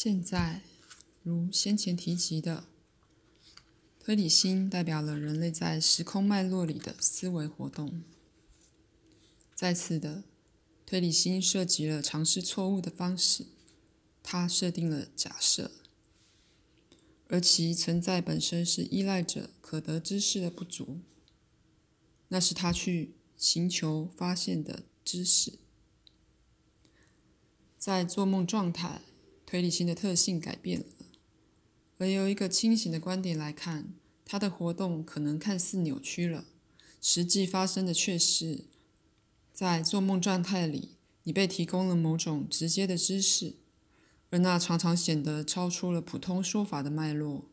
现在，如先前提及的，推理心代表了人类在时空脉络里的思维活动。再次的，推理心涉及了尝试错误的方式，它设定了假设，而其存在本身是依赖着可得知识的不足，那是他去寻求发现的知识。在做梦状态。推理性的特性改变了，而由一个清醒的观点来看，它的活动可能看似扭曲了。实际发生的却是，在做梦状态里，你被提供了某种直接的知识，而那常常显得超出了普通说法的脉络。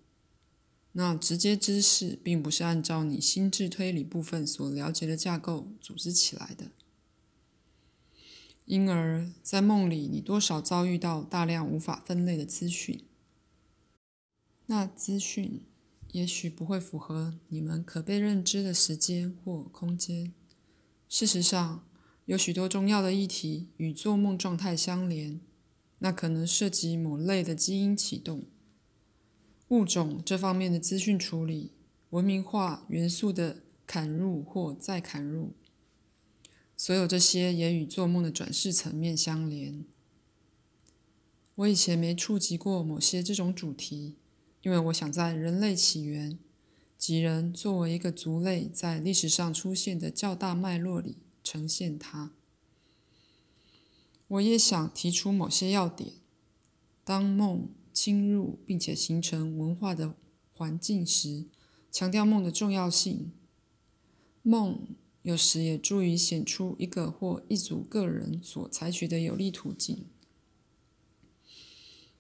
那直接知识并不是按照你心智推理部分所了解的架构组织起来的。因而，在梦里，你多少遭遇到大量无法分类的资讯。那资讯也许不会符合你们可被认知的时间或空间。事实上，有许多重要的议题与做梦状态相连。那可能涉及某类的基因启动、物种这方面的资讯处理、文明化元素的砍入或再砍入。所有这些也与做梦的转世层面相连。我以前没触及过某些这种主题，因为我想在人类起源及人作为一个族类在历史上出现的较大脉络里呈现它。我也想提出某些要点。当梦侵入并且形成文化的环境时，强调梦的重要性。梦。有时也助于显出一个或一组个人所采取的有利途径，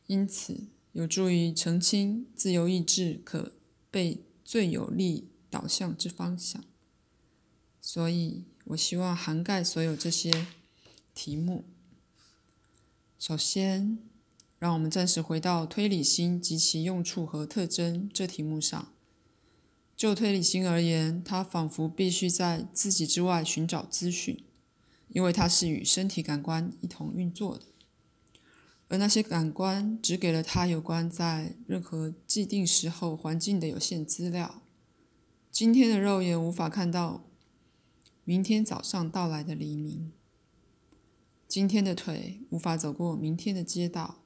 因此有助于澄清自由意志可被最有利导向之方向。所以我希望涵盖所有这些题目。首先，让我们暂时回到推理心及其用处和特征这题目上。就推理心而言，它仿佛必须在自己之外寻找资讯，因为它是与身体感官一同运作的，而那些感官只给了它有关在任何既定时候环境的有限资料。今天的肉眼无法看到明天早上到来的黎明，今天的腿无法走过明天的街道，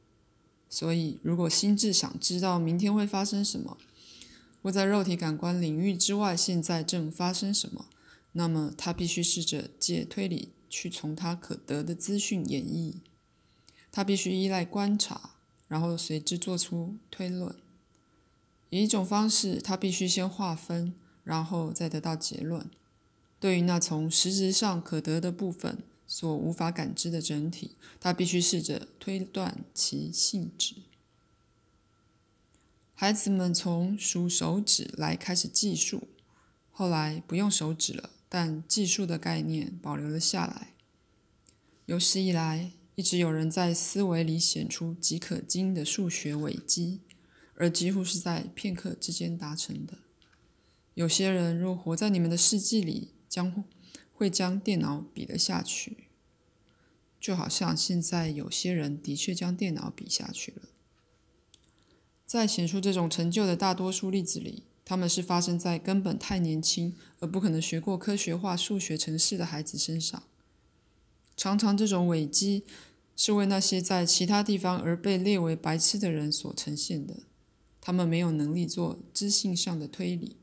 所以如果心智想知道明天会发生什么，或在肉体感官领域之外，现在正发生什么？那么他必须试着借推理去从他可得的资讯演绎。他必须依赖观察，然后随之做出推论。以一种方式，他必须先划分，然后再得到结论。对于那从实质上可得的部分所无法感知的整体，他必须试着推断其性质。孩子们从数手指来开始计数，后来不用手指了，但计数的概念保留了下来。有史以来，一直有人在思维里显出极可惊的数学危机，而几乎是在片刻之间达成的。有些人若活在你们的世纪里，将会将电脑比了下去，就好像现在有些人的确将电脑比下去了。在显出这种成就的大多数例子里，他们是发生在根本太年轻而不可能学过科学化数学程式的孩子身上。常常这种伪机是为那些在其他地方而被列为白痴的人所呈现的。他们没有能力做知性上的推理。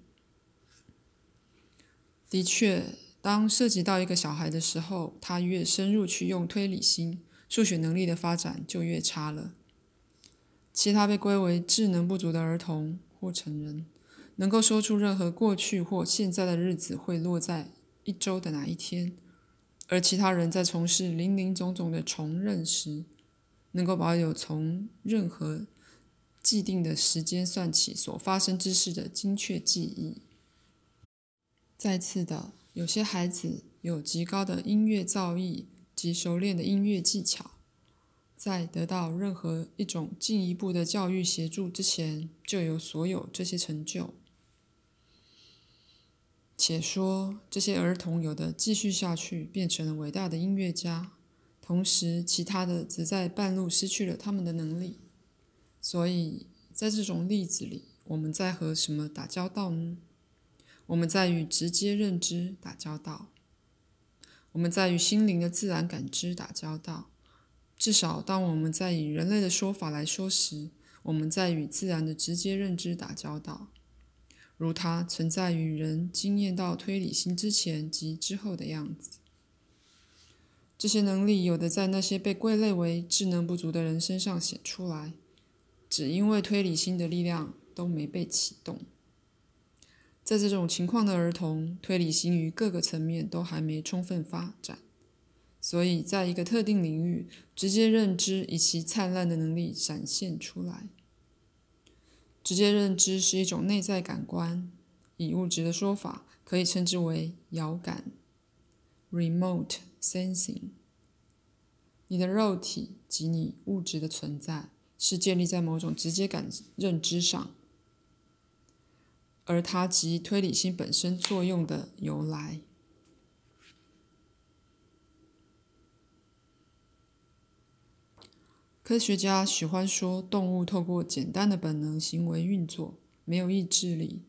的确，当涉及到一个小孩的时候，他越深入去用推理心，数学能力的发展就越差了。其他被归为智能不足的儿童或成人，能够说出任何过去或现在的日子会落在一周的哪一天；而其他人在从事林林总总的重认时，能够保有从任何既定的时间算起所发生之事的精确记忆。再次的，有些孩子有极高的音乐造诣及熟练的音乐技巧。在得到任何一种进一步的教育协助之前，就有所有这些成就。且说这些儿童有的继续下去，变成了伟大的音乐家；同时，其他的则在半路失去了他们的能力。所以在这种例子里，我们在和什么打交道呢？我们在与直接认知打交道，我们在与心灵的自然感知打交道。至少当我们在以人类的说法来说时，我们在与自然的直接认知打交道，如它存在于人经验到推理心之前及之后的样子。这些能力有的在那些被归类为智能不足的人身上显出来，只因为推理心的力量都没被启动。在这种情况的儿童，推理心于各个层面都还没充分发展。所以，在一个特定领域，直接认知以其灿烂的能力展现出来。直接认知是一种内在感官，以物质的说法，可以称之为遥感 （remote sensing）。你的肉体及你物质的存在是建立在某种直接感认知上，而它及推理性本身作用的由来。科学家喜欢说，动物透过简单的本能行为运作，没有意志力。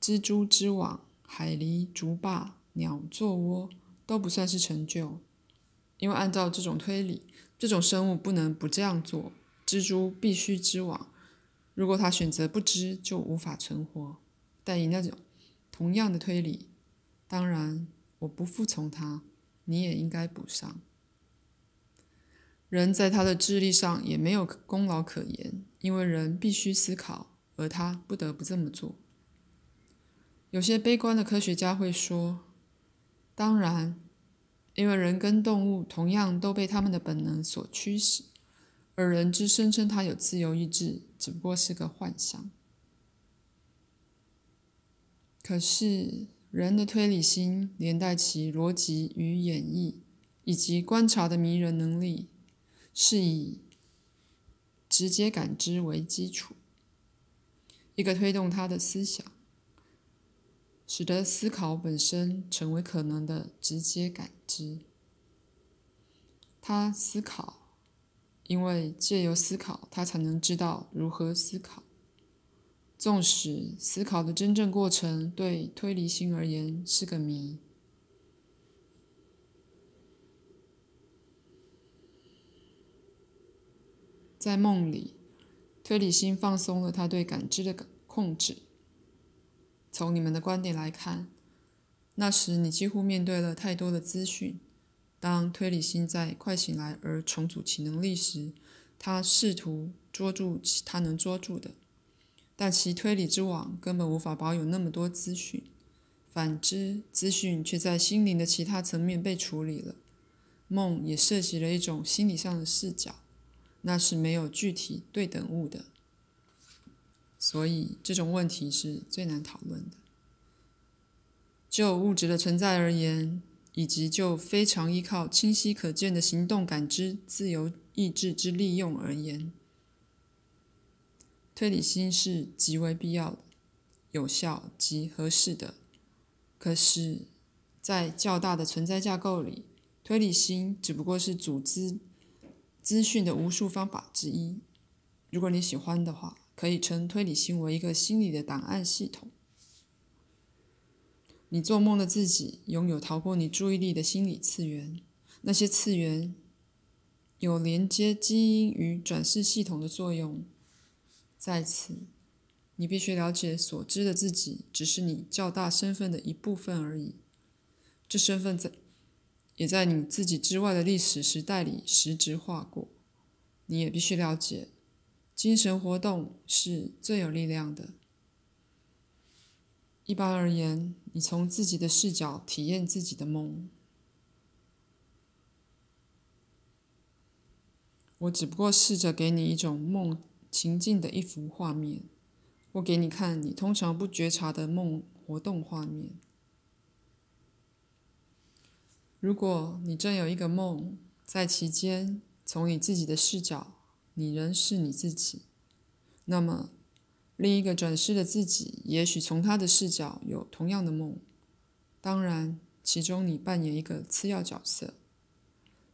蜘蛛织网、海狸筑坝、鸟做窝都不算是成就，因为按照这种推理，这种生物不能不这样做。蜘蛛必须织网，如果它选择不织，就无法存活。但以那种同样的推理，当然我不服从它，你也应该补上。人在他的智力上也没有功劳可言，因为人必须思考，而他不得不这么做。有些悲观的科学家会说：“当然，因为人跟动物同样都被他们的本能所驱使，而人之声称他有自由意志，只不过是个幻想。”可是，人的推理心连带其逻辑与演绎，以及观察的迷人能力。是以直接感知为基础，一个推动他的思想，使得思考本身成为可能的直接感知。他思考，因为借由思考，他才能知道如何思考。纵使思考的真正过程对推理性而言是个谜。在梦里，推理心放松了他对感知的控制。从你们的观点来看，那时你几乎面对了太多的资讯。当推理心在快醒来而重组其能力时，他试图捉住其他能捉住的，但其推理之网根本无法保有那么多资讯。反之，资讯却在心灵的其他层面被处理了。梦也涉及了一种心理上的视角。那是没有具体对等物的，所以这种问题是最难讨论的。就物质的存在而言，以及就非常依靠清晰可见的行动感知、自由意志之利用而言，推理心是极为必要的、有效及合适的。可是，在较大的存在架构里，推理心只不过是组织。资讯的无数方法之一。如果你喜欢的话，可以称推理行为一个心理的档案系统。你做梦的自己拥有逃过你注意力的心理次元，那些次元有连接基因与转世系统的作用。在此，你必须了解，所知的自己只是你较大身份的一部分而已。这身份在。也在你自己之外的历史时代里实质化过。你也必须了解，精神活动是最有力量的。一般而言，你从自己的视角体验自己的梦。我只不过试着给你一种梦情境的一幅画面，或给你看你通常不觉察的梦活动画面。如果你正有一个梦，在其间从你自己的视角，你仍是你自己，那么另一个转世的自己也许从他的视角有同样的梦。当然，其中你扮演一个次要角色。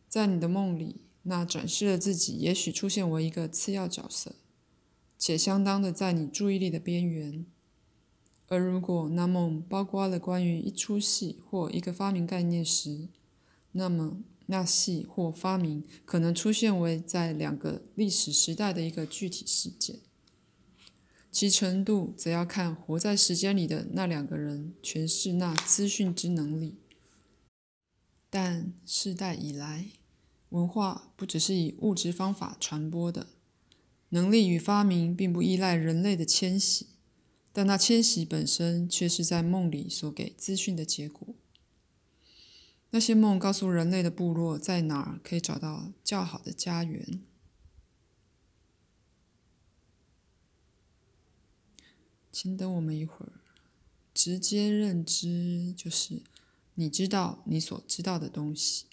在你的梦里，那转世的自己也许出现为一个次要角色。且相当的在你注意力的边缘。而如果那梦包括了关于一出戏或一个发明概念时，那么那系或发明可能出现为在两个历史时代的一个具体事件，其程度则要看活在时间里的那两个人诠释那资讯之能力。但世代以来，文化不只是以物质方法传播的，能力与发明并不依赖人类的迁徙。但那迁徙本身却是在梦里所给资讯的结果。那些梦告诉人类的部落在哪儿可以找到较好的家园。请等我们一会儿。直接认知就是你知道你所知道的东西。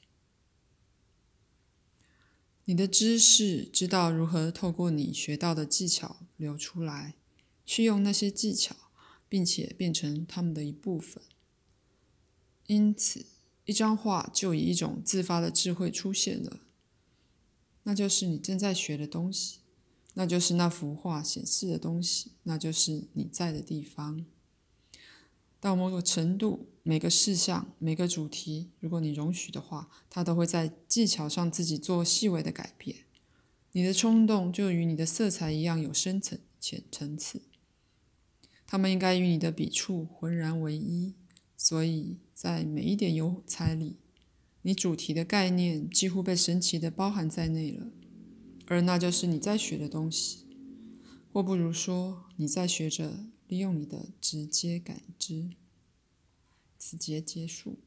你的知识知道如何透过你学到的技巧流出来。去用那些技巧，并且变成他们的一部分。因此，一张画就以一种自发的智慧出现了，那就是你正在学的东西，那就是那幅画显示的东西，那就是你在的地方。到某个程度，每个事项、每个主题，如果你容许的话，它都会在技巧上自己做细微的改变。你的冲动就与你的色彩一样有深层浅层次。它们应该与你的笔触浑然为一，所以在每一点油彩里，你主题的概念几乎被神奇的包含在内了，而那就是你在学的东西，或不如说，你在学着利用你的直接感知。此节结束，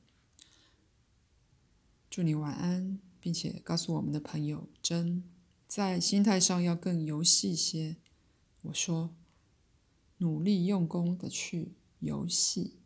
祝你晚安，并且告诉我们的朋友真，在心态上要更游戏些。我说。努力用功的去游戏。